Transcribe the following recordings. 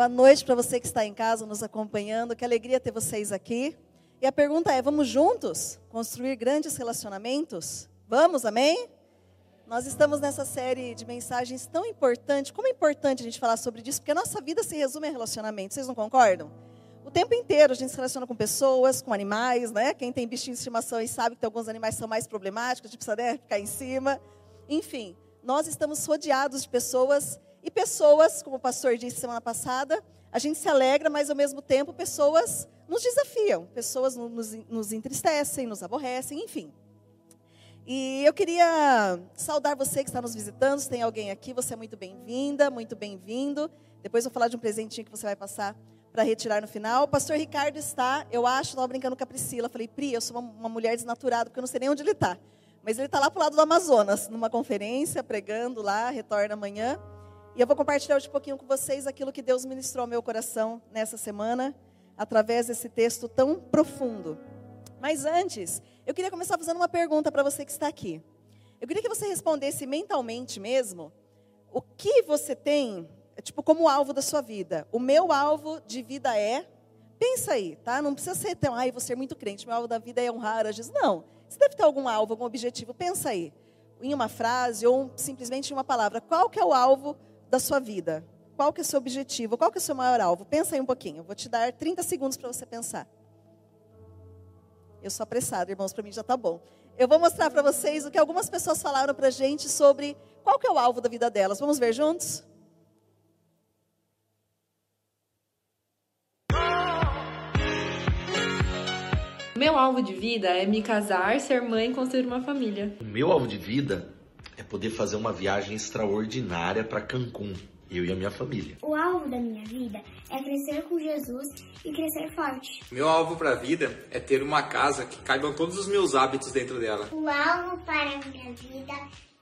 Boa noite. Para você que está em casa nos acompanhando. Que alegria ter vocês aqui. E a pergunta é: vamos juntos construir grandes relacionamentos? Vamos, amém? Nós estamos nessa série de mensagens tão importante. Como é importante a gente falar sobre isso, porque a nossa vida se resume a relacionamento. Vocês não concordam? O tempo inteiro a gente se relaciona com pessoas, com animais, né? Quem tem bichinho de estimação e sabe que alguns animais são mais problemáticos, a gente precisa né, ficar em cima. Enfim, nós estamos rodeados de pessoas e pessoas, como o pastor disse semana passada, a gente se alegra, mas ao mesmo tempo pessoas nos desafiam, pessoas nos, nos entristecem, nos aborrecem, enfim. E eu queria saudar você que está nos visitando. Se tem alguém aqui, você é muito bem-vinda, muito bem-vindo. Depois vou falar de um presentinho que você vai passar para retirar no final. O pastor Ricardo está, eu acho, estava brincando com a Priscila. Falei, Pri, eu sou uma, uma mulher desnaturada, porque eu não sei nem onde ele está. Mas ele está lá para o lado do Amazonas, numa conferência, pregando lá, retorna amanhã. E eu vou compartilhar hoje um pouquinho com vocês aquilo que Deus ministrou ao meu coração nessa semana, através desse texto tão profundo. Mas antes, eu queria começar fazendo uma pergunta para você que está aqui. Eu queria que você respondesse mentalmente mesmo o que você tem tipo como alvo da sua vida. O meu alvo de vida é, pensa aí, tá? Não precisa ser tão, ai, você é muito crente, meu alvo da vida é honrar a Jesus. Não, você deve ter algum alvo, algum objetivo. Pensa aí, em uma frase ou simplesmente em uma palavra. Qual que é o alvo da sua vida? Qual que é o seu objetivo? Qual que é o seu maior alvo? Pensa aí um pouquinho. Eu vou te dar 30 segundos para você pensar. Eu sou apressada, irmãos, para mim já está bom. Eu vou mostrar para vocês o que algumas pessoas falaram para a gente sobre qual que é o alvo da vida delas. Vamos ver juntos? Meu alvo de vida é me casar, ser mãe e construir uma família. O meu alvo de vida é poder fazer uma viagem extraordinária para Cancún, eu e a minha família. O alvo da minha vida é crescer com Jesus e crescer forte. Meu alvo para a vida é ter uma casa que caibam todos os meus hábitos dentro dela. O alvo para a minha vida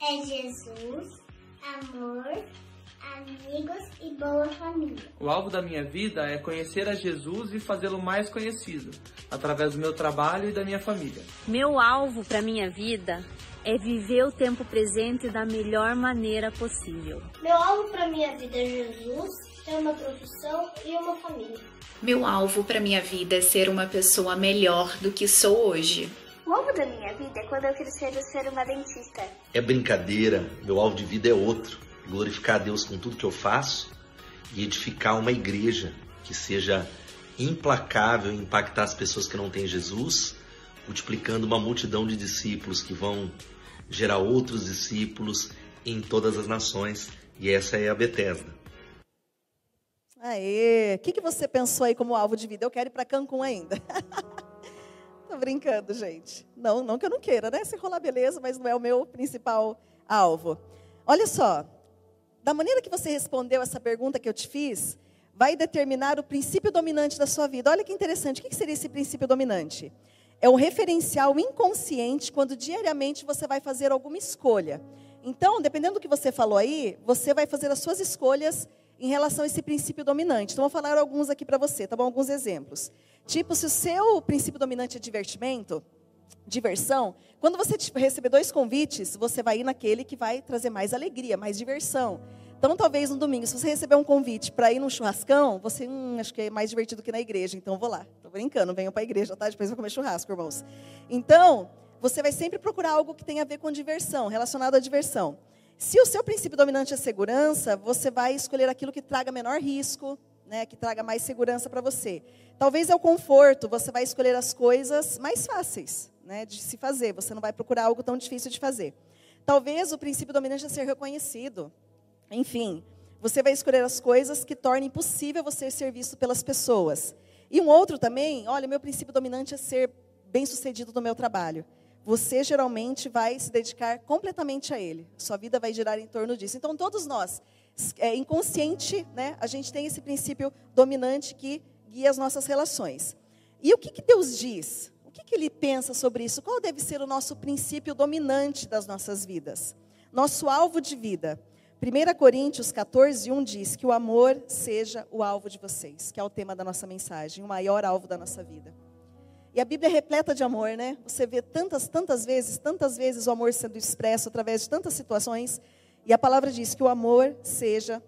é Jesus, amor, amigos e boa família. O alvo da minha vida é conhecer a Jesus e fazê-lo mais conhecido, através do meu trabalho e da minha família. Meu alvo para minha vida é viver o tempo presente da melhor maneira possível. Meu alvo para minha vida é Jesus, ter uma profissão e uma família. Meu alvo para minha vida é ser uma pessoa melhor do que sou hoje. O alvo da minha vida é quando eu crescer eu ser uma dentista. É brincadeira, meu alvo de vida é outro glorificar a Deus com tudo que eu faço e edificar uma igreja que seja implacável em impactar as pessoas que não têm Jesus, multiplicando uma multidão de discípulos que vão gerar outros discípulos em todas as nações. E essa é a Bethesda. Aê! O que, que você pensou aí como alvo de vida? Eu quero ir para Cancún ainda. Tô brincando, gente. Não, não que eu não queira, né? Se rolar beleza, mas não é o meu principal alvo. Olha só, da maneira que você respondeu essa pergunta que eu te fiz, vai determinar o princípio dominante da sua vida. Olha que interessante. O que seria esse princípio dominante? É um referencial inconsciente quando diariamente você vai fazer alguma escolha. Então, dependendo do que você falou aí, você vai fazer as suas escolhas em relação a esse princípio dominante. Então, vou falar alguns aqui para você, tá bom? Alguns exemplos. Tipo, se o seu princípio dominante é divertimento, diversão, quando você receber dois convites, você vai ir naquele que vai trazer mais alegria, mais diversão. Então, talvez no domingo, se você receber um convite para ir num churrascão, você, hum, acho que é mais divertido que na igreja, então vou lá. Estou brincando, venham para a igreja, tá? Depois vou comer churrasco, irmãos. Então, você vai sempre procurar algo que tenha a ver com diversão, relacionado à diversão. Se o seu princípio dominante é segurança, você vai escolher aquilo que traga menor risco, né, que traga mais segurança para você. Talvez é o conforto, você vai escolher as coisas mais fáceis né, de se fazer, você não vai procurar algo tão difícil de fazer. Talvez o princípio dominante é ser reconhecido. Enfim, você vai escolher as coisas que tornem possível você ser visto pelas pessoas. E um outro também, olha, meu princípio dominante é ser bem-sucedido no meu trabalho. Você geralmente vai se dedicar completamente a ele. Sua vida vai girar em torno disso. Então, todos nós, é, inconsciente, né, a gente tem esse princípio dominante que guia as nossas relações. E o que, que Deus diz? O que, que Ele pensa sobre isso? Qual deve ser o nosso princípio dominante das nossas vidas? Nosso alvo de vida. 1 Coríntios 14, 1 diz que o amor seja o alvo de vocês, que é o tema da nossa mensagem, o maior alvo da nossa vida. E a Bíblia é repleta de amor, né? Você vê tantas, tantas vezes, tantas vezes o amor sendo expresso através de tantas situações. E a palavra diz que o amor seja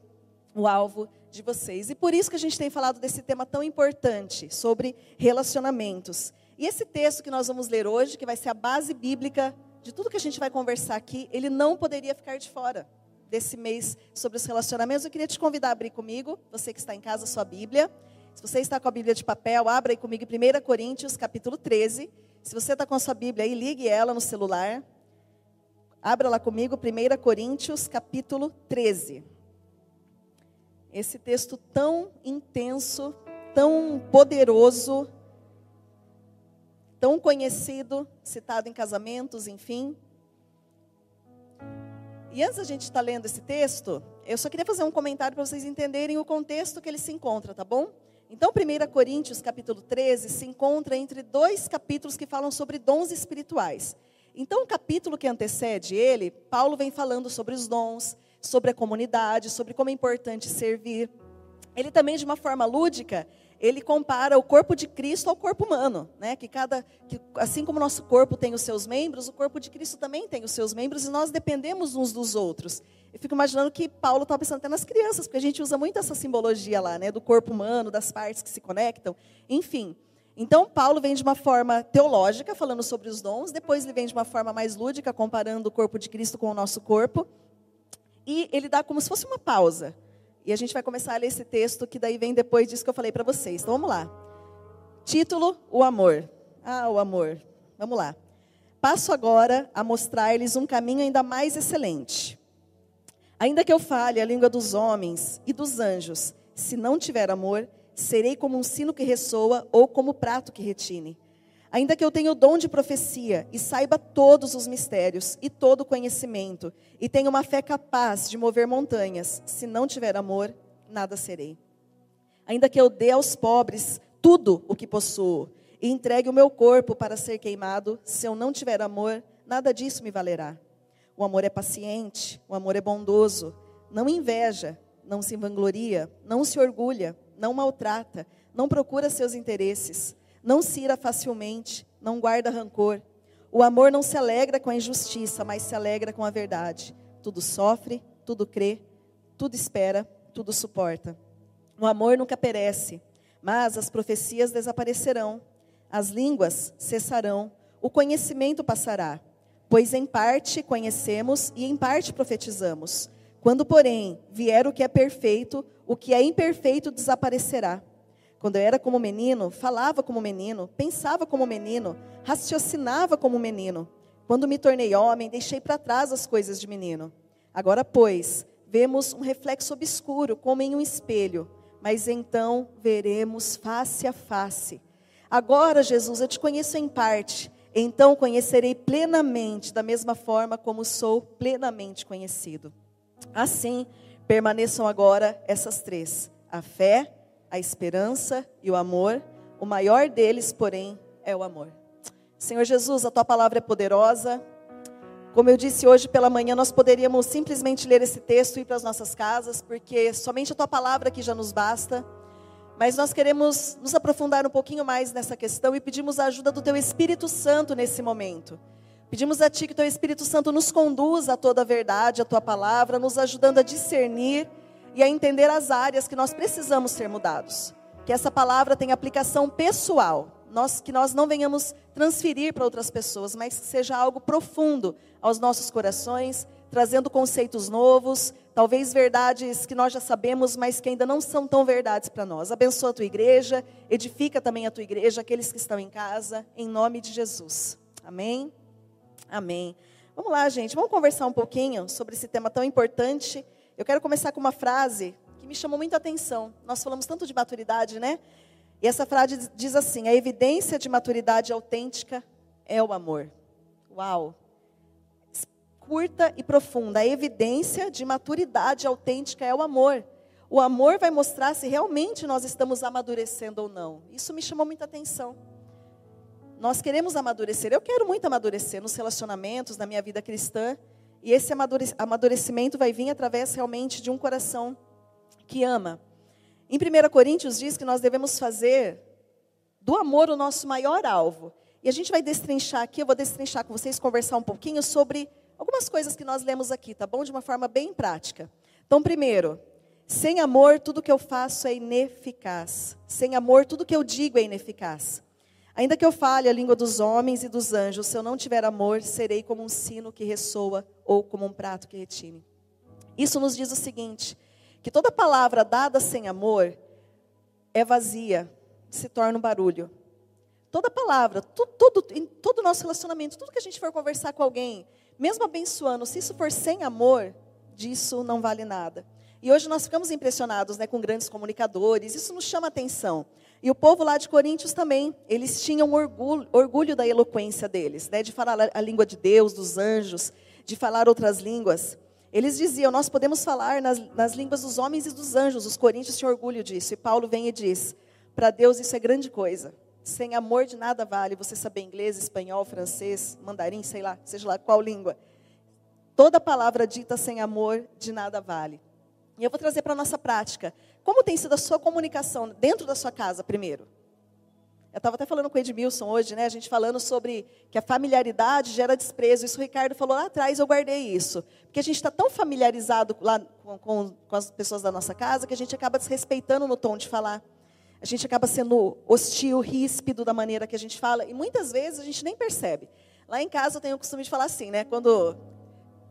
o alvo de vocês. E por isso que a gente tem falado desse tema tão importante, sobre relacionamentos. E esse texto que nós vamos ler hoje, que vai ser a base bíblica de tudo que a gente vai conversar aqui, ele não poderia ficar de fora desse mês sobre os relacionamentos. Eu queria te convidar a abrir comigo, você que está em casa, sua Bíblia. Se você está com a Bíblia de papel, abra aí comigo em 1 Coríntios, capítulo 13. Se você está com a sua Bíblia aí, ligue ela no celular. Abra lá comigo, 1 Coríntios, capítulo 13. Esse texto tão intenso, tão poderoso, tão conhecido, citado em casamentos, enfim. E antes da gente estar lendo esse texto, eu só queria fazer um comentário para vocês entenderem o contexto que ele se encontra, tá bom? Então, 1 Coríntios, capítulo 13, se encontra entre dois capítulos que falam sobre dons espirituais. Então, o capítulo que antecede ele, Paulo vem falando sobre os dons, sobre a comunidade, sobre como é importante servir. Ele também, de uma forma lúdica, ele compara o corpo de Cristo ao corpo humano, né? Que cada, que, assim como o nosso corpo tem os seus membros, o corpo de Cristo também tem os seus membros e nós dependemos uns dos outros. Eu fico imaginando que Paulo estava pensando até nas crianças, porque a gente usa muito essa simbologia lá, né? Do corpo humano, das partes que se conectam, enfim. Então, Paulo vem de uma forma teológica, falando sobre os dons, depois ele vem de uma forma mais lúdica, comparando o corpo de Cristo com o nosso corpo, e ele dá como se fosse uma pausa. E a gente vai começar a ler esse texto que daí vem depois disso que eu falei para vocês. Então vamos lá. Título: O amor. Ah, o amor. Vamos lá. Passo agora a mostrar-lhes um caminho ainda mais excelente. Ainda que eu fale a língua dos homens e dos anjos, se não tiver amor, serei como um sino que ressoa ou como prato que retine. Ainda que eu tenha o dom de profecia e saiba todos os mistérios e todo o conhecimento, e tenha uma fé capaz de mover montanhas, se não tiver amor, nada serei. Ainda que eu dê aos pobres tudo o que possuo e entregue o meu corpo para ser queimado, se eu não tiver amor, nada disso me valerá. O amor é paciente, o amor é bondoso, não inveja, não se vangloria, não se orgulha, não maltrata, não procura seus interesses não se ira facilmente, não guarda rancor. O amor não se alegra com a injustiça, mas se alegra com a verdade. Tudo sofre, tudo crê, tudo espera, tudo suporta. O amor nunca perece, mas as profecias desaparecerão, as línguas cessarão, o conhecimento passará. Pois em parte conhecemos e em parte profetizamos. Quando, porém, vier o que é perfeito, o que é imperfeito desaparecerá. Quando eu era como menino, falava como menino, pensava como menino, raciocinava como menino. Quando me tornei homem, deixei para trás as coisas de menino. Agora, pois, vemos um reflexo obscuro, como em um espelho, mas então veremos face a face. Agora, Jesus, eu te conheço em parte, então conhecerei plenamente, da mesma forma como sou plenamente conhecido. Assim, permaneçam agora essas três: a fé, a esperança e o amor. O maior deles, porém, é o amor. Senhor Jesus, a tua palavra é poderosa. Como eu disse hoje pela manhã, nós poderíamos simplesmente ler esse texto e ir para as nossas casas, porque somente a tua palavra aqui já nos basta. Mas nós queremos nos aprofundar um pouquinho mais nessa questão e pedimos a ajuda do teu Espírito Santo nesse momento. Pedimos a ti que teu Espírito Santo nos conduza a toda a verdade, a tua palavra, nos ajudando a discernir e a entender as áreas que nós precisamos ser mudados. Que essa palavra tenha aplicação pessoal, nós, que nós não venhamos transferir para outras pessoas, mas que seja algo profundo aos nossos corações, trazendo conceitos novos, talvez verdades que nós já sabemos, mas que ainda não são tão verdades para nós. Abençoa a tua igreja, edifica também a tua igreja, aqueles que estão em casa, em nome de Jesus. Amém? Amém. Vamos lá, gente, vamos conversar um pouquinho sobre esse tema tão importante eu quero começar com uma frase que me chamou muita atenção. Nós falamos tanto de maturidade, né? E essa frase diz assim: a evidência de maturidade autêntica é o amor. Uau! Curta e profunda. A evidência de maturidade autêntica é o amor. O amor vai mostrar se realmente nós estamos amadurecendo ou não. Isso me chamou muita atenção. Nós queremos amadurecer. Eu quero muito amadurecer nos relacionamentos, na minha vida cristã. E esse amadurecimento vai vir através realmente de um coração que ama. Em 1 Coríntios diz que nós devemos fazer do amor o nosso maior alvo. E a gente vai destrinchar aqui, eu vou destrinchar com vocês, conversar um pouquinho sobre algumas coisas que nós lemos aqui, tá bom? De uma forma bem prática. Então, primeiro, Sem amor, tudo que eu faço é ineficaz. Sem amor, tudo que eu digo é ineficaz. Ainda que eu fale a língua dos homens e dos anjos, se eu não tiver amor, serei como um sino que ressoa ou como um prato que retine. Isso nos diz o seguinte: que toda palavra dada sem amor é vazia, se torna um barulho. Toda palavra, tudo, tudo, em todo o nosso relacionamento, tudo que a gente for conversar com alguém, mesmo abençoando, se isso for sem amor, disso não vale nada. E hoje nós ficamos impressionados né, com grandes comunicadores, isso nos chama atenção. E o povo lá de Coríntios também, eles tinham orgulho, orgulho da eloquência deles, né, de falar a língua de Deus, dos anjos, de falar outras línguas. Eles diziam, nós podemos falar nas, nas línguas dos homens e dos anjos, os coríntios tinham orgulho disso. E Paulo vem e diz, para Deus isso é grande coisa. Sem amor de nada vale você saber inglês, espanhol, francês, mandarim, sei lá, seja lá qual língua. Toda palavra dita sem amor de nada vale. E eu vou trazer para a nossa prática. Como tem sido a sua comunicação dentro da sua casa, primeiro? Eu estava até falando com o Edmilson hoje, né? A gente falando sobre que a familiaridade gera desprezo. Isso o Ricardo falou lá atrás, eu guardei isso. Porque a gente está tão familiarizado lá com, com, com, as pessoas da nossa casa que a gente acaba desrespeitando no tom de falar. A gente acaba sendo hostil, ríspido da maneira que a gente fala. E muitas vezes a gente nem percebe. Lá em casa eu tenho o costume de falar assim, né? Quando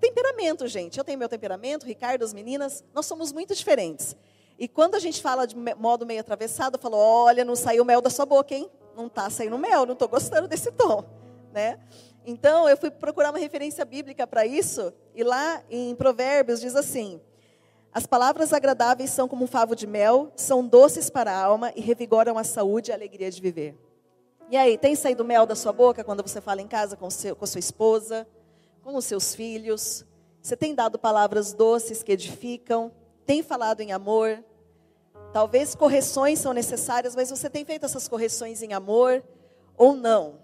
temperamento, gente. Eu tenho meu temperamento, Ricardo, as meninas, nós somos muito diferentes. E quando a gente fala de modo meio atravessado, eu falo: olha, não saiu mel da sua boca, hein? Não está saindo mel, não estou gostando desse tom. Né? Então, eu fui procurar uma referência bíblica para isso, e lá em Provérbios diz assim: As palavras agradáveis são como um favo de mel, são doces para a alma e revigoram a saúde e a alegria de viver. E aí, tem saído mel da sua boca quando você fala em casa com, seu, com sua esposa? com os seus filhos? Você tem dado palavras doces que edificam? Tem falado em amor? Talvez correções são necessárias, mas você tem feito essas correções em amor ou não,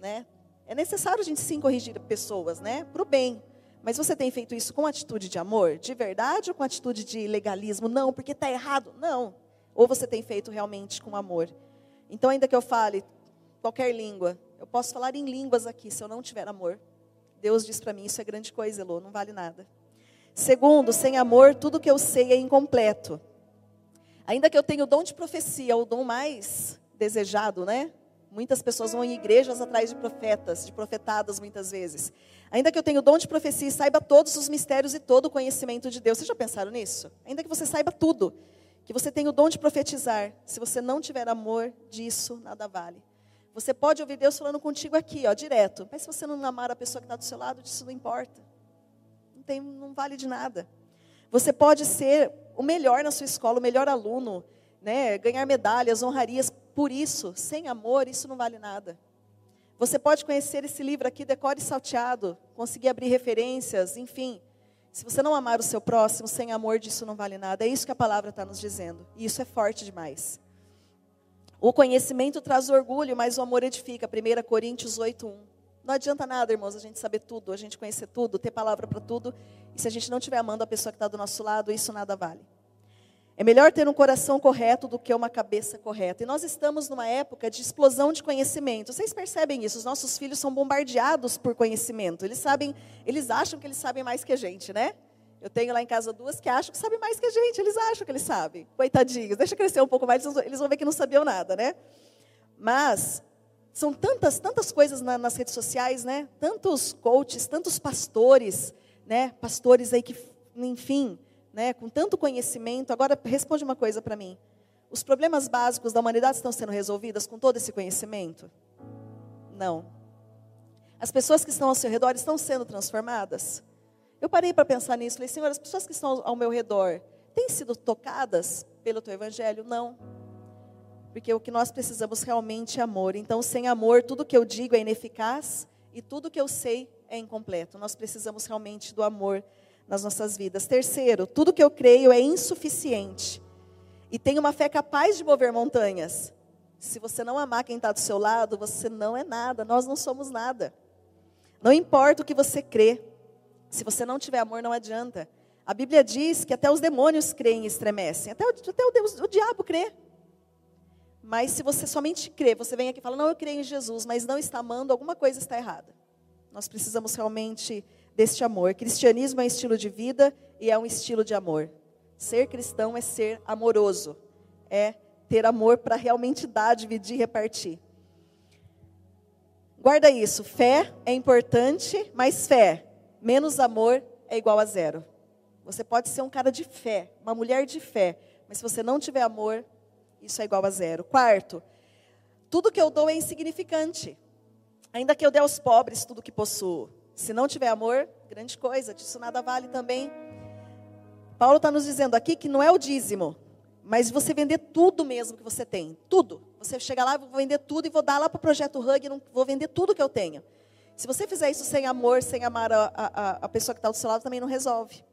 né? É necessário a gente sim corrigir pessoas, né? Para o bem. Mas você tem feito isso com atitude de amor, de verdade, ou com atitude de legalismo? Não, porque está errado. Não. Ou você tem feito realmente com amor. Então, ainda que eu fale qualquer língua, eu posso falar em línguas aqui, se eu não tiver amor. Deus diz para mim: Isso é grande coisa, Elô, não vale nada. Segundo, sem amor, tudo que eu sei é incompleto. Ainda que eu tenha o dom de profecia, o dom mais desejado, né? Muitas pessoas vão em igrejas atrás de profetas, de profetadas muitas vezes. Ainda que eu tenha o dom de profecia e saiba todos os mistérios e todo o conhecimento de Deus. Vocês já pensaram nisso? Ainda que você saiba tudo, que você tenha o dom de profetizar, se você não tiver amor disso, nada vale. Você pode ouvir Deus falando contigo aqui, ó, direto. Mas se você não amar a pessoa que está do seu lado, isso não importa. Não, tem, não vale de nada. Você pode ser o melhor na sua escola, o melhor aluno, né, ganhar medalhas, honrarias. Por isso, sem amor, isso não vale nada. Você pode conhecer esse livro aqui, decore salteado, conseguir abrir referências, enfim. Se você não amar o seu próximo, sem amor, disso não vale nada. É isso que a palavra está nos dizendo. E isso é forte demais. O conhecimento traz orgulho, mas o amor edifica. 1 Coríntios 8, 1. Não adianta nada, irmãos, a gente saber tudo, a gente conhecer tudo, ter palavra para tudo. E se a gente não estiver amando a pessoa que está do nosso lado, isso nada vale. É melhor ter um coração correto do que uma cabeça correta. E nós estamos numa época de explosão de conhecimento. Vocês percebem isso? Os nossos filhos são bombardeados por conhecimento. Eles sabem, eles acham que eles sabem mais que a gente, né? Eu tenho lá em casa duas que acham que sabem mais que a gente. Eles acham que eles sabem. Coitadinhos. Deixa crescer um pouco mais, eles vão ver que não sabiam nada, né? Mas são tantas, tantas coisas na, nas redes sociais, né? Tantos coaches, tantos pastores, né? Pastores aí que, enfim, né? Com tanto conhecimento. Agora responde uma coisa para mim. Os problemas básicos da humanidade estão sendo resolvidos com todo esse conhecimento? Não. As pessoas que estão ao seu redor estão sendo transformadas? Eu parei para pensar nisso, falei, Senhor, as pessoas que estão ao meu redor têm sido tocadas pelo teu evangelho? Não. Porque o que nós precisamos realmente é amor. Então, sem amor, tudo que eu digo é ineficaz e tudo que eu sei é incompleto. Nós precisamos realmente do amor nas nossas vidas. Terceiro, tudo que eu creio é insuficiente e tenho uma fé capaz de mover montanhas. Se você não amar quem está do seu lado, você não é nada, nós não somos nada. Não importa o que você crê, se você não tiver amor, não adianta. A Bíblia diz que até os demônios creem e estremecem. Até, o, até o, Deus, o diabo crê. Mas se você somente crê, você vem aqui e fala, não, eu creio em Jesus, mas não está amando, alguma coisa está errada. Nós precisamos realmente deste amor. Cristianismo é um estilo de vida e é um estilo de amor. Ser cristão é ser amoroso, é ter amor para realmente dar, dividir, repartir. Guarda isso, fé é importante, mas fé menos amor é igual a zero. Você pode ser um cara de fé, uma mulher de fé, mas se você não tiver amor, isso é igual a zero. Quarto, tudo que eu dou é insignificante. Ainda que eu dê aos pobres tudo que possuo. Se não tiver amor, grande coisa, disso nada vale também. Paulo está nos dizendo aqui que não é o dízimo, mas você vender tudo mesmo que você tem. Tudo. Você chega lá, vou vender tudo e vou dar lá para o projeto Hug, não, vou vender tudo que eu tenho. Se você fizer isso sem amor, sem amar a, a, a pessoa que está do seu lado, também não resolve.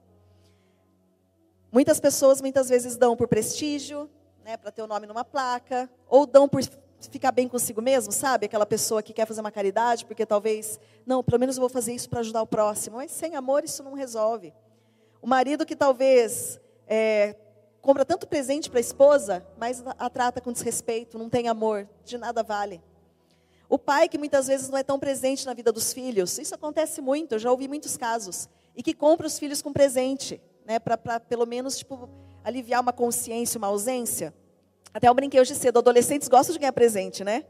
Muitas pessoas muitas vezes dão por prestígio, né, para ter o nome numa placa, ou dão por ficar bem consigo mesmo, sabe? Aquela pessoa que quer fazer uma caridade, porque talvez, não, pelo menos eu vou fazer isso para ajudar o próximo. Mas sem amor isso não resolve. O marido que talvez é, compra tanto presente para a esposa, mas a trata com desrespeito, não tem amor, de nada vale. O pai que muitas vezes não é tão presente na vida dos filhos, isso acontece muito, eu já ouvi muitos casos, e que compra os filhos com presente, né, para pelo menos tipo, aliviar uma consciência, uma ausência. Até eu brinquei hoje cedo, adolescentes gostam de ganhar presente, né?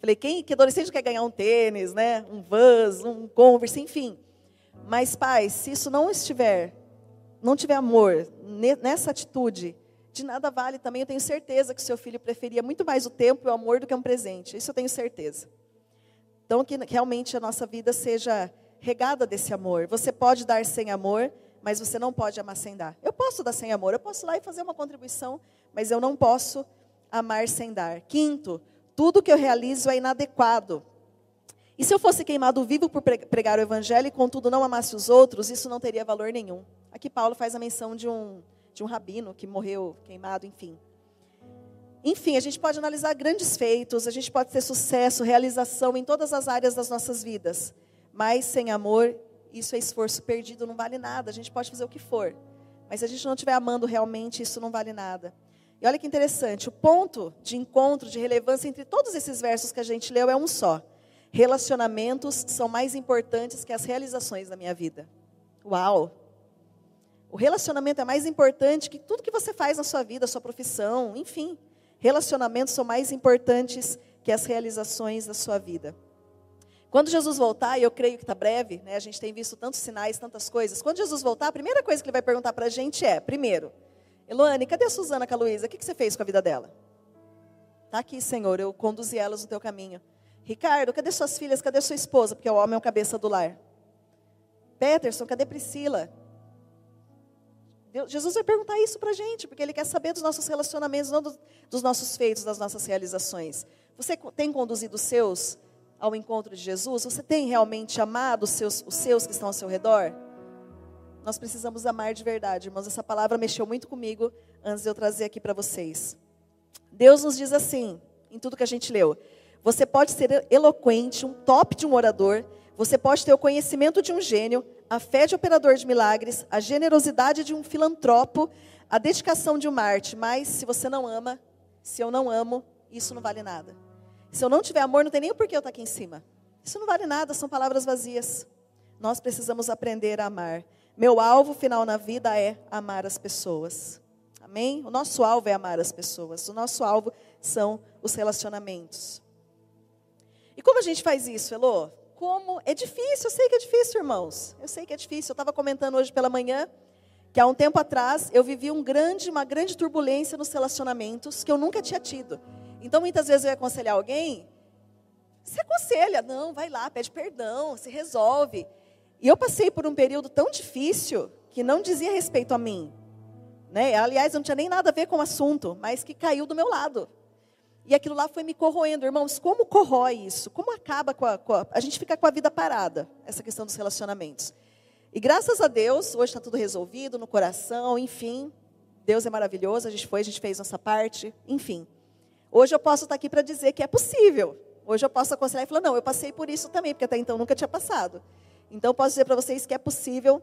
Falei, quem que adolescente quer ganhar um tênis, né? Um Vans, um Converse, enfim. Mas, pai, se isso não estiver, não tiver amor nessa atitude, de nada vale também. Eu tenho certeza que seu filho preferia muito mais o tempo e o amor do que um presente. Isso eu tenho certeza. Então, que realmente a nossa vida seja regada desse amor. Você pode dar sem amor, mas você não pode amar sem dar. Eu posso dar sem amor, eu posso ir lá e fazer uma contribuição, mas eu não posso amar sem dar. Quinto, tudo que eu realizo é inadequado. E se eu fosse queimado vivo por pregar o evangelho e contudo não amasse os outros, isso não teria valor nenhum. Aqui Paulo faz a menção de um, de um rabino que morreu queimado, enfim. Enfim, a gente pode analisar grandes feitos, a gente pode ter sucesso, realização em todas as áreas das nossas vidas. Mas sem amor, isso é esforço perdido, não vale nada. A gente pode fazer o que for. Mas se a gente não estiver amando realmente, isso não vale nada. E olha que interessante, o ponto de encontro, de relevância entre todos esses versos que a gente leu é um só. Relacionamentos são mais importantes que as realizações da minha vida. Uau! O relacionamento é mais importante que tudo que você faz na sua vida, sua profissão, enfim. Relacionamentos são mais importantes que as realizações da sua vida. Quando Jesus voltar, e eu creio que está breve, né, a gente tem visto tantos sinais, tantas coisas. Quando Jesus voltar, a primeira coisa que ele vai perguntar para a gente é: primeiro, Eloane, cadê a Suzana com a Luísa? O que, você fez com a vida dela? Está aqui, Senhor, eu conduzi elas no teu caminho. Ricardo, cadê suas filhas? Cadê sua esposa? Porque o homem é o cabeça do lar. Peterson, cadê Priscila? Deus, Jesus vai perguntar isso para a gente, porque Ele quer saber dos nossos relacionamentos, não do, dos nossos feitos, das nossas realizações. Você tem conduzido os seus ao encontro de Jesus? Você tem realmente amado os seus, os seus que estão ao seu redor? Nós precisamos amar de verdade, irmãos. Essa palavra mexeu muito comigo antes de eu trazer aqui para vocês. Deus nos diz assim, em tudo que a gente leu: você pode ser eloquente, um top de um orador, você pode ter o conhecimento de um gênio, a fé de operador de milagres, a generosidade de um filantropo, a dedicação de um Marte, mas se você não ama, se eu não amo, isso não vale nada. Se eu não tiver amor, não tem nem o porquê eu estar aqui em cima. Isso não vale nada, são palavras vazias. Nós precisamos aprender a amar. Meu alvo final na vida é amar as pessoas. Amém? O nosso alvo é amar as pessoas. O nosso alvo são os relacionamentos. E como a gente faz isso, Elô? Como é difícil, eu sei que é difícil, irmãos. Eu sei que é difícil. Eu estava comentando hoje pela manhã que há um tempo atrás eu vivi um grande, uma grande turbulência nos relacionamentos que eu nunca tinha tido. Então, muitas vezes eu ia aconselhar alguém, se aconselha, não, vai lá, pede perdão, se resolve. E eu passei por um período tão difícil que não dizia respeito a mim. Né? Aliás, não tinha nem nada a ver com o assunto, mas que caiu do meu lado. E aquilo lá foi me corroendo. Irmãos, como corrói isso? Como acaba com a, com a, a gente fica com a vida parada, essa questão dos relacionamentos. E graças a Deus, hoje está tudo resolvido no coração, enfim. Deus é maravilhoso, a gente foi, a gente fez nossa parte, enfim. Hoje eu posso estar aqui para dizer que é possível. Hoje eu posso aconselhar e falar, não, eu passei por isso também, porque até então nunca tinha passado. Então, posso dizer para vocês que é possível,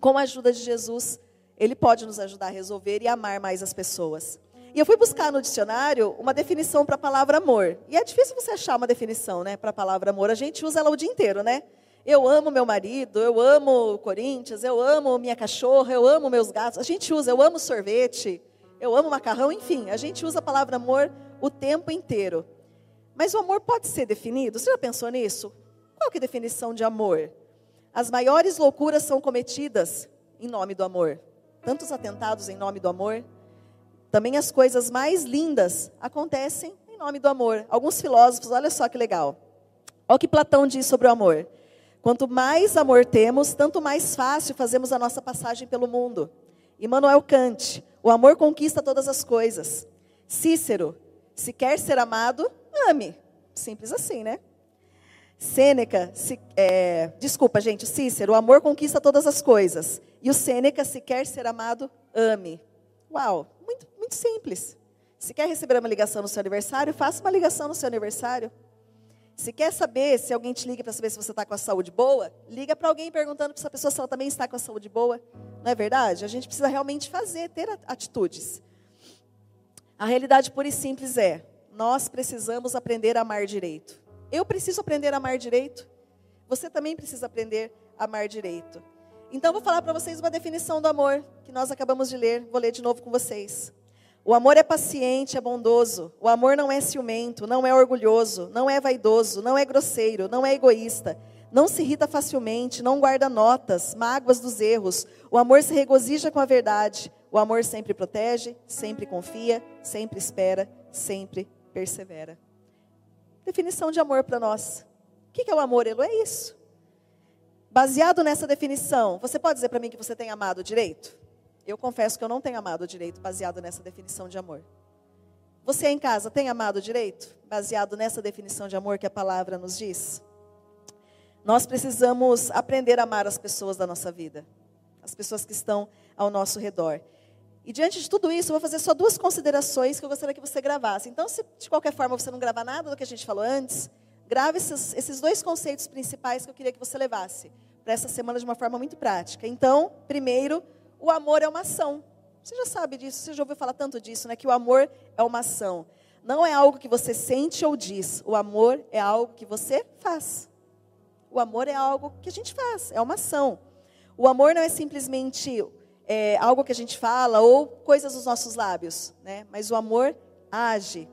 com a ajuda de Jesus, Ele pode nos ajudar a resolver e amar mais as pessoas. E eu fui buscar no dicionário uma definição para a palavra amor. E é difícil você achar uma definição né, para a palavra amor. A gente usa ela o dia inteiro, né? Eu amo meu marido, eu amo o Corinthians, eu amo minha cachorra, eu amo meus gatos. A gente usa, eu amo sorvete, eu amo macarrão, enfim, a gente usa a palavra amor o tempo inteiro. Mas o amor pode ser definido? Você já pensou nisso? Qual que é a definição de amor? As maiores loucuras são cometidas em nome do amor. Tantos atentados em nome do amor. Também as coisas mais lindas acontecem em nome do amor. Alguns filósofos, olha só que legal. Olha o que Platão diz sobre o amor. Quanto mais amor temos, tanto mais fácil fazemos a nossa passagem pelo mundo. Immanuel Kant, o amor conquista todas as coisas. Cícero, se quer ser amado, ame. Simples assim, né? Sêneca, se, é, desculpa, gente, Cícero, o amor conquista todas as coisas. E o Sêneca, se quer ser amado, ame. Uau, muito, muito simples. Se quer receber uma ligação no seu aniversário, faça uma ligação no seu aniversário. Se quer saber se alguém te liga para saber se você está com a saúde boa, liga para alguém perguntando para essa pessoa se ela também está com a saúde boa. Não é verdade? A gente precisa realmente fazer, ter atitudes. A realidade pura e simples é: nós precisamos aprender a amar direito. Eu preciso aprender a amar direito. Você também precisa aprender a amar direito. Então, vou falar para vocês uma definição do amor que nós acabamos de ler. Vou ler de novo com vocês. O amor é paciente, é bondoso. O amor não é ciumento, não é orgulhoso, não é vaidoso, não é grosseiro, não é egoísta. Não se irrita facilmente, não guarda notas, mágoas dos erros. O amor se regozija com a verdade. O amor sempre protege, sempre confia, sempre espera, sempre persevera. Definição de amor para nós. O que é o amor, Elo? É isso. Baseado nessa definição, você pode dizer para mim que você tem amado direito? Eu confesso que eu não tenho amado direito baseado nessa definição de amor. Você em casa tem amado direito baseado nessa definição de amor que a palavra nos diz? Nós precisamos aprender a amar as pessoas da nossa vida, as pessoas que estão ao nosso redor. E diante de tudo isso, eu vou fazer só duas considerações que eu gostaria que você gravasse. Então, se de qualquer forma você não gravar nada do que a gente falou antes, grave esses, esses dois conceitos principais que eu queria que você levasse para essa semana de uma forma muito prática. Então, primeiro, o amor é uma ação. Você já sabe disso, você já ouviu falar tanto disso, né? Que o amor é uma ação. Não é algo que você sente ou diz. O amor é algo que você faz. O amor é algo que a gente faz, é uma ação. O amor não é simplesmente é, algo que a gente fala ou coisas dos nossos lábios, né? Mas o amor age.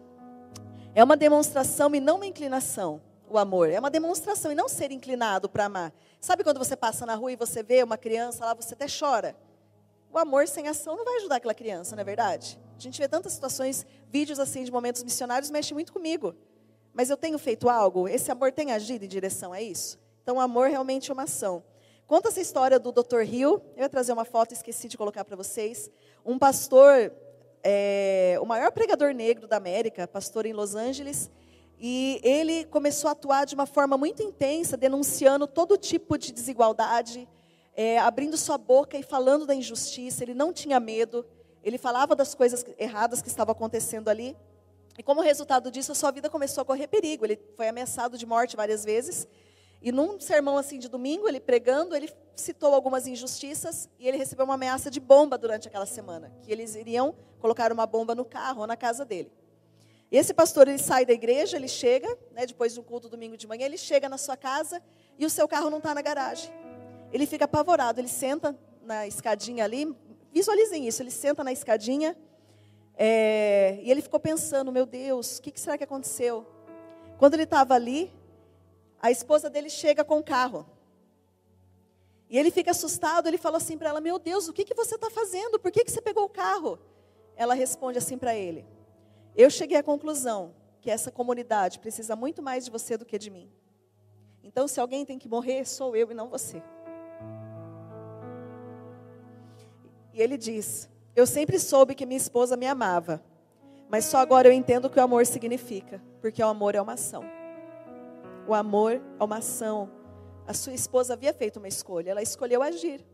É uma demonstração e não uma inclinação. O amor é uma demonstração e não ser inclinado para amar. Sabe quando você passa na rua e você vê uma criança lá, você até chora? o amor sem ação não vai ajudar aquela criança, não é verdade? A gente vê tantas situações, vídeos assim de momentos missionários, mexe muito comigo. Mas eu tenho feito algo? Esse amor tem agido em direção a isso? Então, o amor realmente é uma ação. Conta essa história do Dr. Hill. Eu ia trazer uma foto, esqueci de colocar para vocês. Um pastor, é, o maior pregador negro da América, pastor em Los Angeles, e ele começou a atuar de uma forma muito intensa, denunciando todo tipo de desigualdade, é, abrindo sua boca e falando da injustiça, ele não tinha medo, ele falava das coisas erradas que estavam acontecendo ali. E como resultado disso, a sua vida começou a correr perigo. Ele foi ameaçado de morte várias vezes. E num sermão assim de domingo, ele pregando, ele citou algumas injustiças e ele recebeu uma ameaça de bomba durante aquela semana, que eles iriam colocar uma bomba no carro ou na casa dele. E esse pastor ele sai da igreja, ele chega, né, depois do culto domingo de manhã, ele chega na sua casa e o seu carro não está na garagem. Ele fica apavorado, ele senta na escadinha ali, visualizem isso, ele senta na escadinha é, e ele ficou pensando, meu Deus, o que, que será que aconteceu? Quando ele estava ali, a esposa dele chega com o carro. E ele fica assustado, ele fala assim para ela, meu Deus, o que, que você está fazendo? Por que, que você pegou o carro? Ela responde assim para ele, eu cheguei à conclusão que essa comunidade precisa muito mais de você do que de mim. Então, se alguém tem que morrer, sou eu e não você. E ele diz: Eu sempre soube que minha esposa me amava, mas só agora eu entendo o que o amor significa, porque o amor é uma ação. O amor é uma ação. A sua esposa havia feito uma escolha, ela escolheu agir.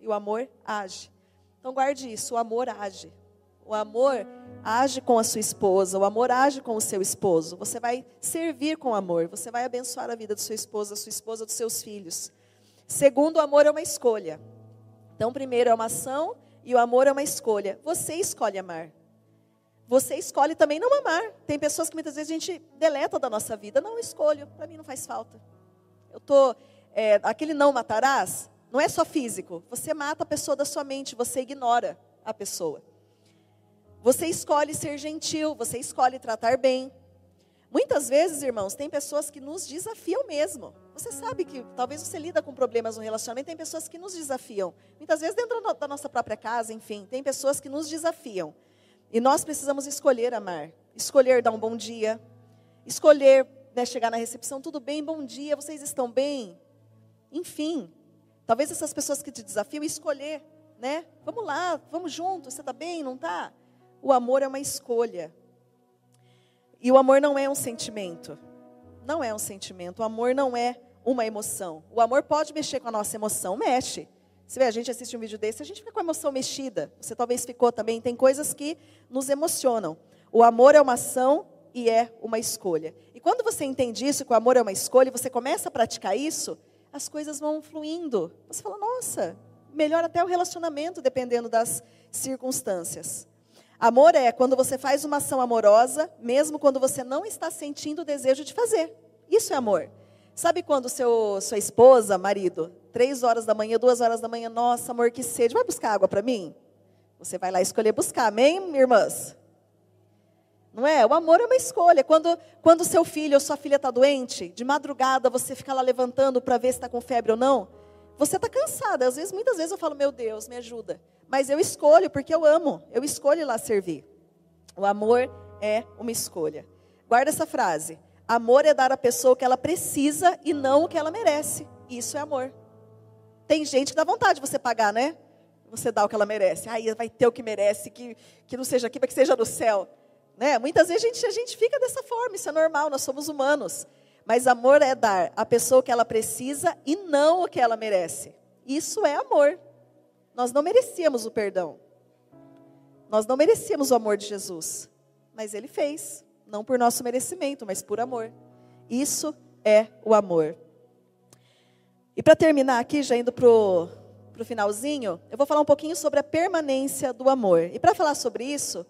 E o amor age. Então guarde isso: o amor age. O amor age com a sua esposa, o amor age com o seu esposo. Você vai servir com amor, você vai abençoar a vida do seu esposo, da sua esposa, dos seus filhos. Segundo, o amor é uma escolha. Então, primeiro é uma ação e o amor é uma escolha. Você escolhe amar. Você escolhe também não amar. Tem pessoas que muitas vezes a gente deleta da nossa vida. Não escolho, para mim não faz falta. Eu estou é, aquele não matarás, não é só físico. Você mata a pessoa da sua mente, você ignora a pessoa. Você escolhe ser gentil, você escolhe tratar bem. Muitas vezes, irmãos, tem pessoas que nos desafiam mesmo. Você sabe que talvez você lida com problemas no relacionamento, tem pessoas que nos desafiam. Muitas vezes dentro da nossa própria casa, enfim, tem pessoas que nos desafiam. E nós precisamos escolher amar, escolher dar um bom dia, escolher né, chegar na recepção, tudo bem, bom dia, vocês estão bem? Enfim, talvez essas pessoas que te desafiam, escolher, né? Vamos lá, vamos juntos, você está bem, não está? O amor é uma escolha. E o amor não é um sentimento. Não é um sentimento. O amor não é uma emoção. O amor pode mexer com a nossa emoção, mexe. Você vê, a gente assiste um vídeo desse, a gente fica com a emoção mexida. Você talvez ficou também. Tem coisas que nos emocionam. O amor é uma ação e é uma escolha. E quando você entende isso, que o amor é uma escolha, e você começa a praticar isso, as coisas vão fluindo. Você fala, nossa, melhora até o relacionamento, dependendo das circunstâncias. Amor é quando você faz uma ação amorosa, mesmo quando você não está sentindo o desejo de fazer. Isso é amor. Sabe quando seu, sua esposa, marido, três horas da manhã, duas horas da manhã, nossa, amor, que sede, vai buscar água para mim? Você vai lá escolher buscar, amém, irmãs? Não é? O amor é uma escolha. Quando, quando seu filho ou sua filha está doente, de madrugada você fica lá levantando para ver se está com febre ou não, você está cansada. Às vezes, muitas vezes eu falo, meu Deus, me ajuda. Mas eu escolho porque eu amo. Eu escolho lá servir. O amor é uma escolha. Guarda essa frase. Amor é dar à pessoa o que ela precisa e não o que ela merece. Isso é amor. Tem gente que dá vontade de você pagar, né? Você dá o que ela merece. Aí vai ter o que merece, que, que não seja aqui, mas que seja no céu. Né? Muitas vezes a gente, a gente fica dessa forma, isso é normal, nós somos humanos. Mas amor é dar à pessoa o que ela precisa e não o que ela merece. Isso é amor. Nós não merecíamos o perdão. Nós não merecíamos o amor de Jesus. Mas Ele fez. Não por nosso merecimento, mas por amor. Isso é o amor. E para terminar aqui, já indo para o finalzinho, eu vou falar um pouquinho sobre a permanência do amor. E para falar sobre isso,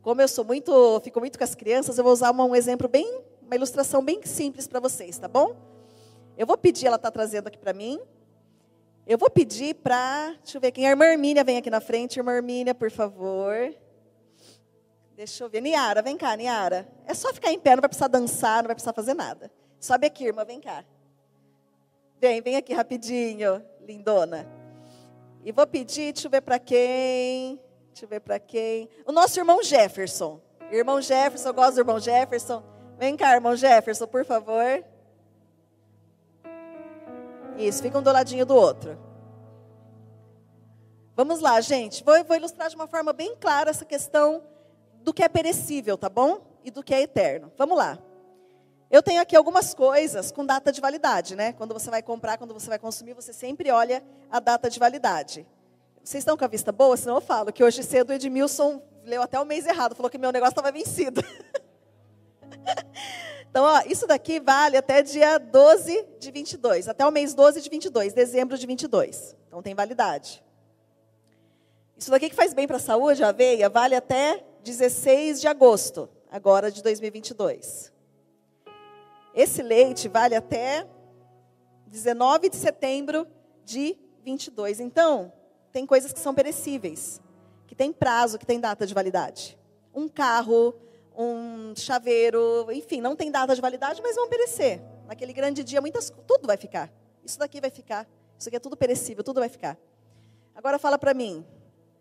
como eu sou muito, fico muito com as crianças, eu vou usar um exemplo bem, uma ilustração bem simples para vocês, tá bom? Eu vou pedir, ela está trazendo aqui para mim, eu vou pedir para, deixa eu ver quem, a irmã Hermínia vem aqui na frente. Irmã Hermínia, por favor. Deixa eu ver. Niara, vem cá, Niara. É só ficar em pé, não vai precisar dançar, não vai precisar fazer nada. Sobe aqui, irmã, vem cá. Vem, vem aqui rapidinho, lindona. E vou pedir, deixa eu ver para quem. Deixa eu ver para quem. O nosso irmão Jefferson. Irmão Jefferson, eu gosto do irmão Jefferson. Vem cá, irmão Jefferson, por favor. Isso, fica um do ladinho do outro. Vamos lá, gente. Vou, vou, ilustrar de uma forma bem clara essa questão do que é perecível, tá bom? E do que é eterno. Vamos lá. Eu tenho aqui algumas coisas com data de validade, né? Quando você vai comprar, quando você vai consumir, você sempre olha a data de validade. Vocês estão com a vista boa? Senão eu falo que hoje cedo o Edmilson leu até o mês errado, falou que meu negócio estava vencido. Então, ó, isso daqui vale até dia 12 de 22, até o mês 12 de 22, dezembro de 22. Então, tem validade. Isso daqui que faz bem para a saúde, a aveia, vale até 16 de agosto, agora de 2022. Esse leite vale até 19 de setembro de 22. Então, tem coisas que são perecíveis, que tem prazo, que tem data de validade. Um carro, um chaveiro, enfim, não tem data de validade, mas vão perecer. Naquele grande dia, muitas, tudo vai ficar. Isso daqui vai ficar. Isso aqui é tudo perecível, tudo vai ficar. Agora fala para mim,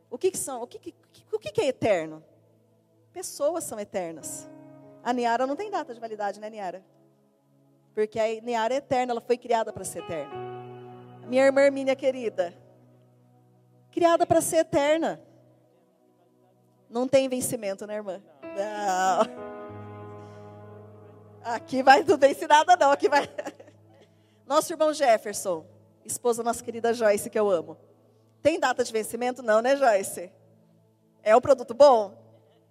o que, que são? O, que, que, o que, que é eterno? Pessoas são eternas. A Niara não tem data de validade, né, Niara? Porque a Niara é eterna, ela foi criada para ser eterna. Minha irmã minha querida, criada para ser eterna. Não tem vencimento, né, irmã? Não. Aqui vai não tem nada não, aqui vai. Nosso irmão Jefferson, esposa nossa querida Joyce, que eu amo. Tem data de vencimento? Não, né, Joyce? É um produto bom?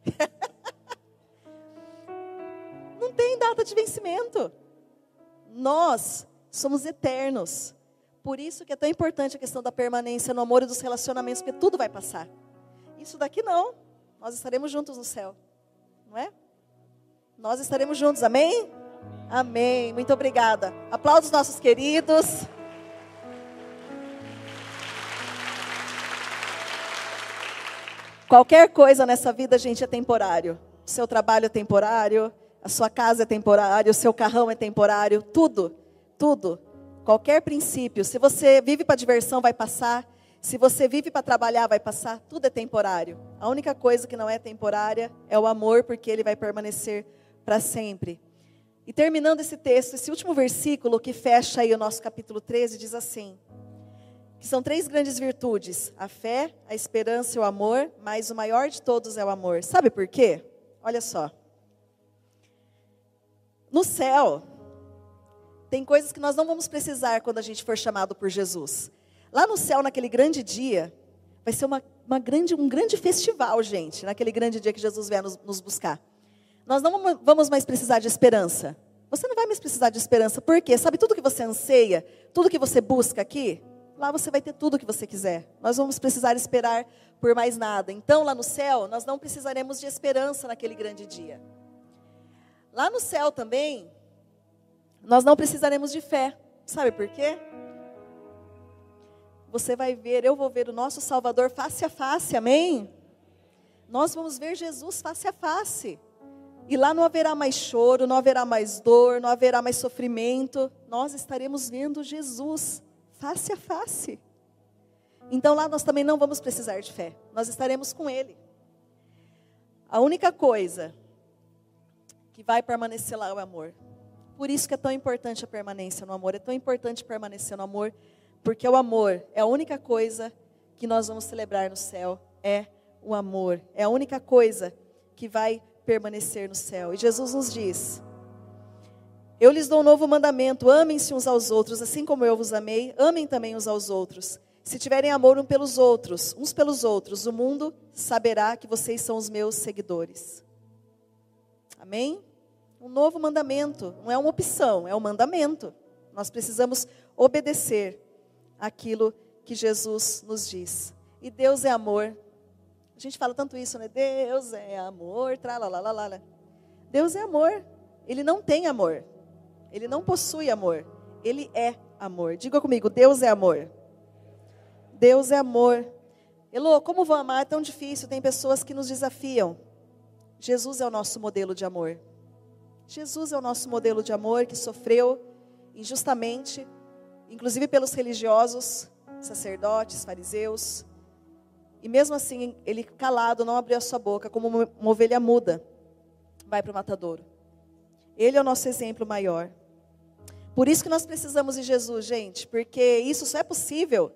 não tem data de vencimento. Nós somos eternos. Por isso que é tão importante a questão da permanência no amor e dos relacionamentos, porque tudo vai passar. Isso daqui não. Nós estaremos juntos no céu. Não é? Nós estaremos juntos, amém? Amém. Muito obrigada. Aplausos os nossos queridos. Qualquer coisa nessa vida, gente, é temporário. Seu trabalho é temporário, a sua casa é temporária, o seu carrão é temporário, tudo, tudo. Qualquer princípio. Se você vive para diversão, vai passar. Se você vive para trabalhar, vai passar. Tudo é temporário. A única coisa que não é temporária é o amor, porque ele vai permanecer para sempre. E terminando esse texto, esse último versículo que fecha aí o nosso capítulo 13 diz assim: que são três grandes virtudes: a fé, a esperança e o amor, mas o maior de todos é o amor. Sabe por quê? Olha só. No céu, tem coisas que nós não vamos precisar quando a gente for chamado por Jesus. Lá no céu, naquele grande dia, vai ser uma, uma grande, um grande festival, gente, naquele grande dia que Jesus vier nos, nos buscar. Nós não vamos mais precisar de esperança. Você não vai mais precisar de esperança, por quê? Sabe tudo que você anseia, tudo que você busca aqui? Lá você vai ter tudo o que você quiser. Nós vamos precisar esperar por mais nada. Então, lá no céu, nós não precisaremos de esperança naquele grande dia. Lá no céu também, nós não precisaremos de fé. Sabe por quê? Você vai ver, eu vou ver o nosso Salvador face a face, amém? Nós vamos ver Jesus face a face. E lá não haverá mais choro, não haverá mais dor, não haverá mais sofrimento. Nós estaremos vendo Jesus face a face. Então lá nós também não vamos precisar de fé, nós estaremos com Ele. A única coisa que vai permanecer lá o amor. Por isso que é tão importante a permanência no amor, é tão importante permanecer no amor, porque o amor é a única coisa que nós vamos celebrar no céu, é o amor, é a única coisa que vai permanecer no céu. E Jesus nos diz: eu lhes dou um novo mandamento: amem-se uns aos outros, assim como eu vos amei, amem também uns aos outros. Se tiverem amor uns pelos outros, uns pelos outros, o mundo saberá que vocês são os meus seguidores. Amém? Um novo mandamento, não é uma opção, é um mandamento. Nós precisamos obedecer aquilo que Jesus nos diz. E Deus é amor. A gente fala tanto isso, né? Deus é amor, lá. Deus é amor. Ele não tem amor. Ele não possui amor. Ele é amor. Diga comigo, Deus é amor. Deus é amor. Elô, como vou amar? É tão difícil. Tem pessoas que nos desafiam. Jesus é o nosso modelo de amor. Jesus é o nosso modelo de amor que sofreu injustamente, inclusive pelos religiosos, sacerdotes, fariseus. E mesmo assim, ele calado, não abriu a sua boca, como uma ovelha muda, vai para o matadouro. Ele é o nosso exemplo maior. Por isso que nós precisamos de Jesus, gente, porque isso só é possível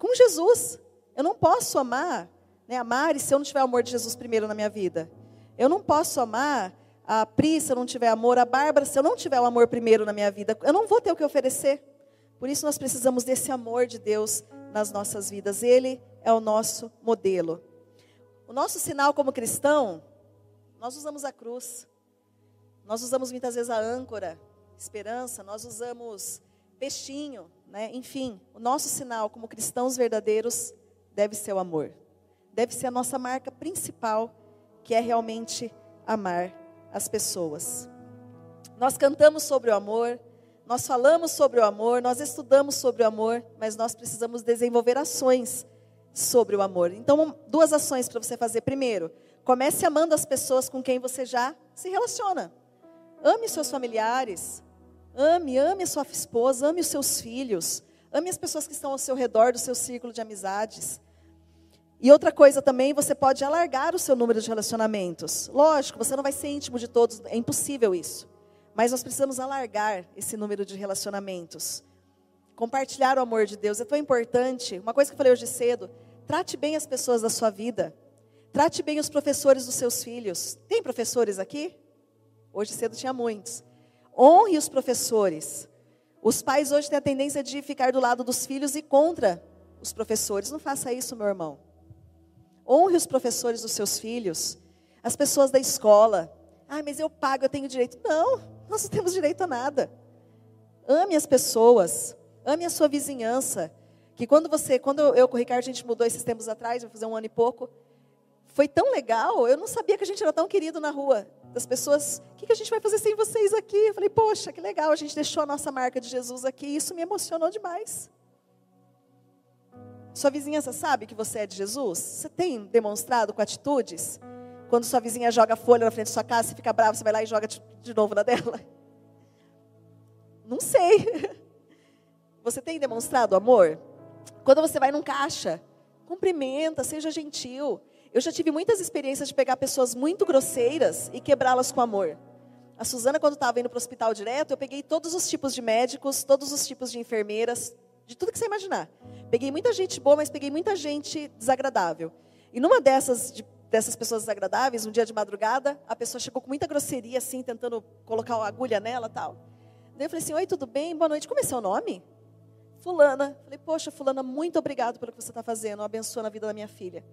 com Jesus. Eu não posso amar, né, a Mari se eu não tiver o amor de Jesus primeiro na minha vida. Eu não posso amar a Pri se eu não tiver amor, a Bárbara se eu não tiver o amor primeiro na minha vida. Eu não vou ter o que oferecer. Por isso nós precisamos desse amor de Deus nas nossas vidas. Ele é o nosso modelo. O nosso sinal como cristão, nós usamos a cruz. Nós usamos muitas vezes a âncora, esperança, nós usamos peixinho, né? enfim, o nosso sinal como cristãos verdadeiros deve ser o amor. Deve ser a nossa marca principal, que é realmente amar as pessoas. Nós cantamos sobre o amor, nós falamos sobre o amor, nós estudamos sobre o amor, mas nós precisamos desenvolver ações sobre o amor. Então, duas ações para você fazer. Primeiro, comece amando as pessoas com quem você já se relaciona. Ame seus familiares, Ame, ame a sua esposa, ame os seus filhos, ame as pessoas que estão ao seu redor do seu círculo de amizades. E outra coisa também, você pode alargar o seu número de relacionamentos. Lógico, você não vai ser íntimo de todos, é impossível isso. Mas nós precisamos alargar esse número de relacionamentos. Compartilhar o amor de Deus é tão importante. Uma coisa que eu falei hoje cedo: trate bem as pessoas da sua vida. Trate bem os professores dos seus filhos. Tem professores aqui? Hoje cedo tinha muitos. Honre os professores. Os pais hoje têm a tendência de ficar do lado dos filhos e contra os professores. Não faça isso, meu irmão. Honre os professores dos seus filhos, as pessoas da escola. Ah, mas eu pago, eu tenho direito. Não, nós não temos direito a nada. Ame as pessoas, ame a sua vizinhança. Que quando você, quando eu com o Ricardo, a gente mudou esses tempos atrás, vai fazer um ano e pouco, foi tão legal, eu não sabia que a gente era tão querido na rua. Das pessoas, o que, que a gente vai fazer sem vocês aqui? Eu falei, poxa, que legal, a gente deixou a nossa marca de Jesus aqui, isso me emocionou demais. Sua vizinhança sabe que você é de Jesus? Você tem demonstrado com atitudes? Quando sua vizinha joga folha na frente da sua casa, você fica bravo, você vai lá e joga de novo na dela? Não sei. Você tem demonstrado amor? Quando você vai num caixa, cumprimenta, seja gentil. Eu já tive muitas experiências de pegar pessoas muito grosseiras e quebrá-las com amor. A Suzana, quando estava indo para o hospital direto, eu peguei todos os tipos de médicos, todos os tipos de enfermeiras, de tudo que você imaginar. Peguei muita gente boa, mas peguei muita gente desagradável. E numa dessas, de, dessas pessoas desagradáveis, um dia de madrugada, a pessoa chegou com muita grosseria, assim, tentando colocar uma agulha nela tal. Daí eu falei assim, oi, tudo bem? Boa noite. Como é seu nome? Fulana. Falei, poxa, fulana, muito obrigado pelo que você está fazendo. Abençoa na vida da minha filha.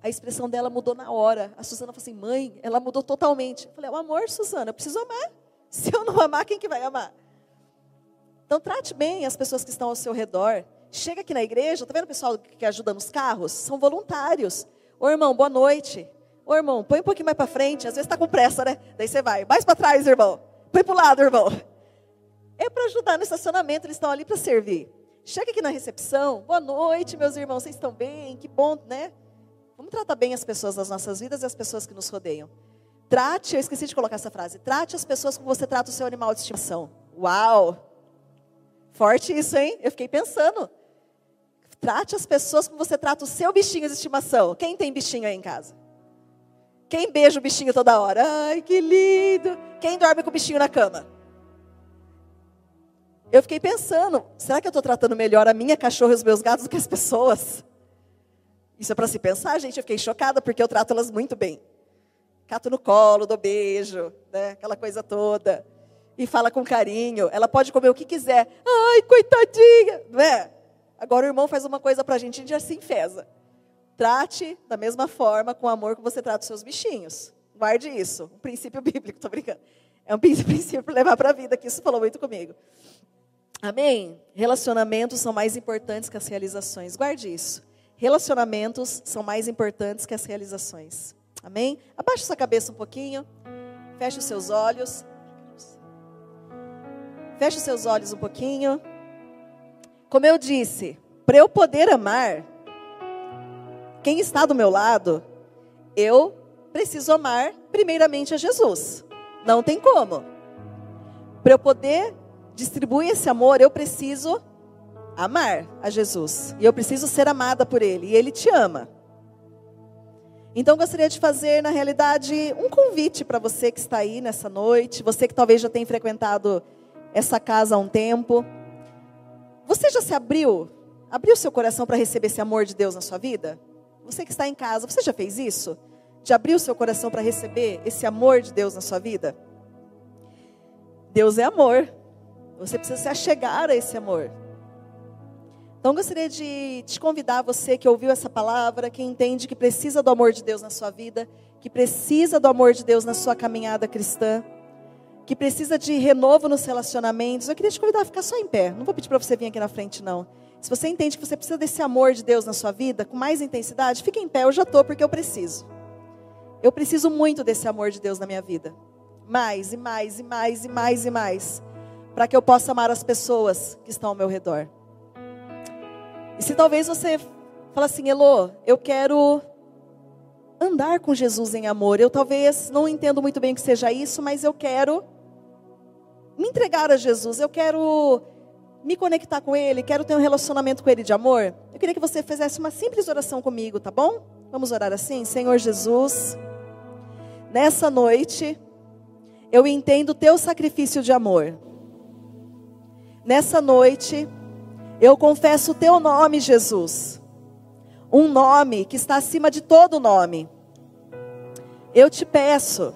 A expressão dela mudou na hora. A Suzana falou assim, mãe, ela mudou totalmente. Eu falei, é o amor, Suzana, eu preciso amar. Se eu não amar, quem que vai amar? Então trate bem as pessoas que estão ao seu redor. Chega aqui na igreja, tá vendo o pessoal que ajuda nos carros? São voluntários. Ô irmão, boa noite. Ô irmão, põe um pouquinho mais para frente. Às vezes está com pressa, né? Daí você vai. Mais para trás, irmão. Põe para o lado, irmão. É para ajudar no estacionamento, eles estão ali para servir. Chega aqui na recepção. Boa noite, meus irmãos. Vocês estão bem? Que bom, né? Vamos tratar bem as pessoas das nossas vidas e as pessoas que nos rodeiam. Trate, eu esqueci de colocar essa frase. Trate as pessoas como você trata o seu animal de estimação. Uau! Forte isso, hein? Eu fiquei pensando. Trate as pessoas como você trata o seu bichinho de estimação. Quem tem bichinho aí em casa? Quem beija o bichinho toda hora? Ai, que lindo! Quem dorme com o bichinho na cama? Eu fiquei pensando, será que eu estou tratando melhor a minha cachorra e os meus gatos do que as pessoas? Isso é para se pensar, gente. Eu fiquei chocada porque eu trato elas muito bem. Cato no colo, dou beijo, né? aquela coisa toda e fala com carinho. Ela pode comer o que quiser. Ai, coitadinha, não é? Agora o irmão faz uma coisa para a gente, a gente já se enfesa. Trate da mesma forma, com amor, que você trata os seus bichinhos. Guarde isso. Um princípio bíblico, estou brincando. É um princípio para levar para a vida, que isso falou muito comigo. Amém? Relacionamentos são mais importantes que as realizações. Guarde isso. Relacionamentos são mais importantes que as realizações. Amém? Abaixe sua cabeça um pouquinho. Feche os seus olhos. Feche seus olhos um pouquinho. Como eu disse, para eu poder amar quem está do meu lado, eu preciso amar primeiramente a Jesus. Não tem como. Para eu poder distribuir esse amor, eu preciso amar a Jesus. E eu preciso ser amada por Ele. E Ele te ama. Então gostaria de fazer, na realidade, um convite para você que está aí nessa noite, você que talvez já tenha frequentado essa casa há um tempo. Você já se abriu? Abriu seu coração para receber esse amor de Deus na sua vida? Você que está em casa, você já fez isso? Já abriu seu coração para receber esse amor de Deus na sua vida? Deus é amor. Você precisa se achegar a esse amor. Então gostaria de te convidar, você que ouviu essa palavra, que entende que precisa do amor de Deus na sua vida, que precisa do amor de Deus na sua caminhada cristã que precisa de renovo nos relacionamentos, eu queria te convidar a ficar só em pé. Não vou pedir para você vir aqui na frente, não. Se você entende que você precisa desse amor de Deus na sua vida, com mais intensidade, fique em pé. Eu já estou porque eu preciso. Eu preciso muito desse amor de Deus na minha vida. Mais e mais e mais e mais e mais. Para que eu possa amar as pessoas que estão ao meu redor. E se talvez você fala assim, Elô, eu quero andar com Jesus em amor. Eu talvez não entendo muito bem o que seja isso, mas eu quero me entregar a Jesus, eu quero me conectar com Ele, quero ter um relacionamento com Ele de amor, eu queria que você fizesse uma simples oração comigo, tá bom? Vamos orar assim? Senhor Jesus, nessa noite, eu entendo o teu sacrifício de amor. Nessa noite, eu confesso o teu nome, Jesus. Um nome que está acima de todo nome. Eu te peço,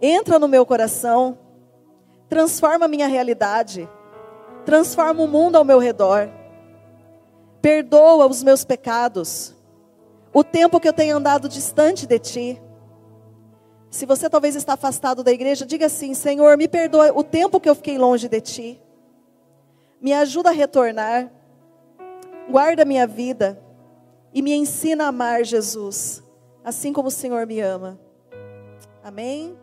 entra no meu coração transforma minha realidade, transforma o mundo ao meu redor, perdoa os meus pecados, o tempo que eu tenho andado distante de Ti. Se você talvez está afastado da igreja, diga assim: Senhor, me perdoa o tempo que eu fiquei longe de Ti, me ajuda a retornar, guarda minha vida e me ensina a amar Jesus, assim como o Senhor me ama. Amém?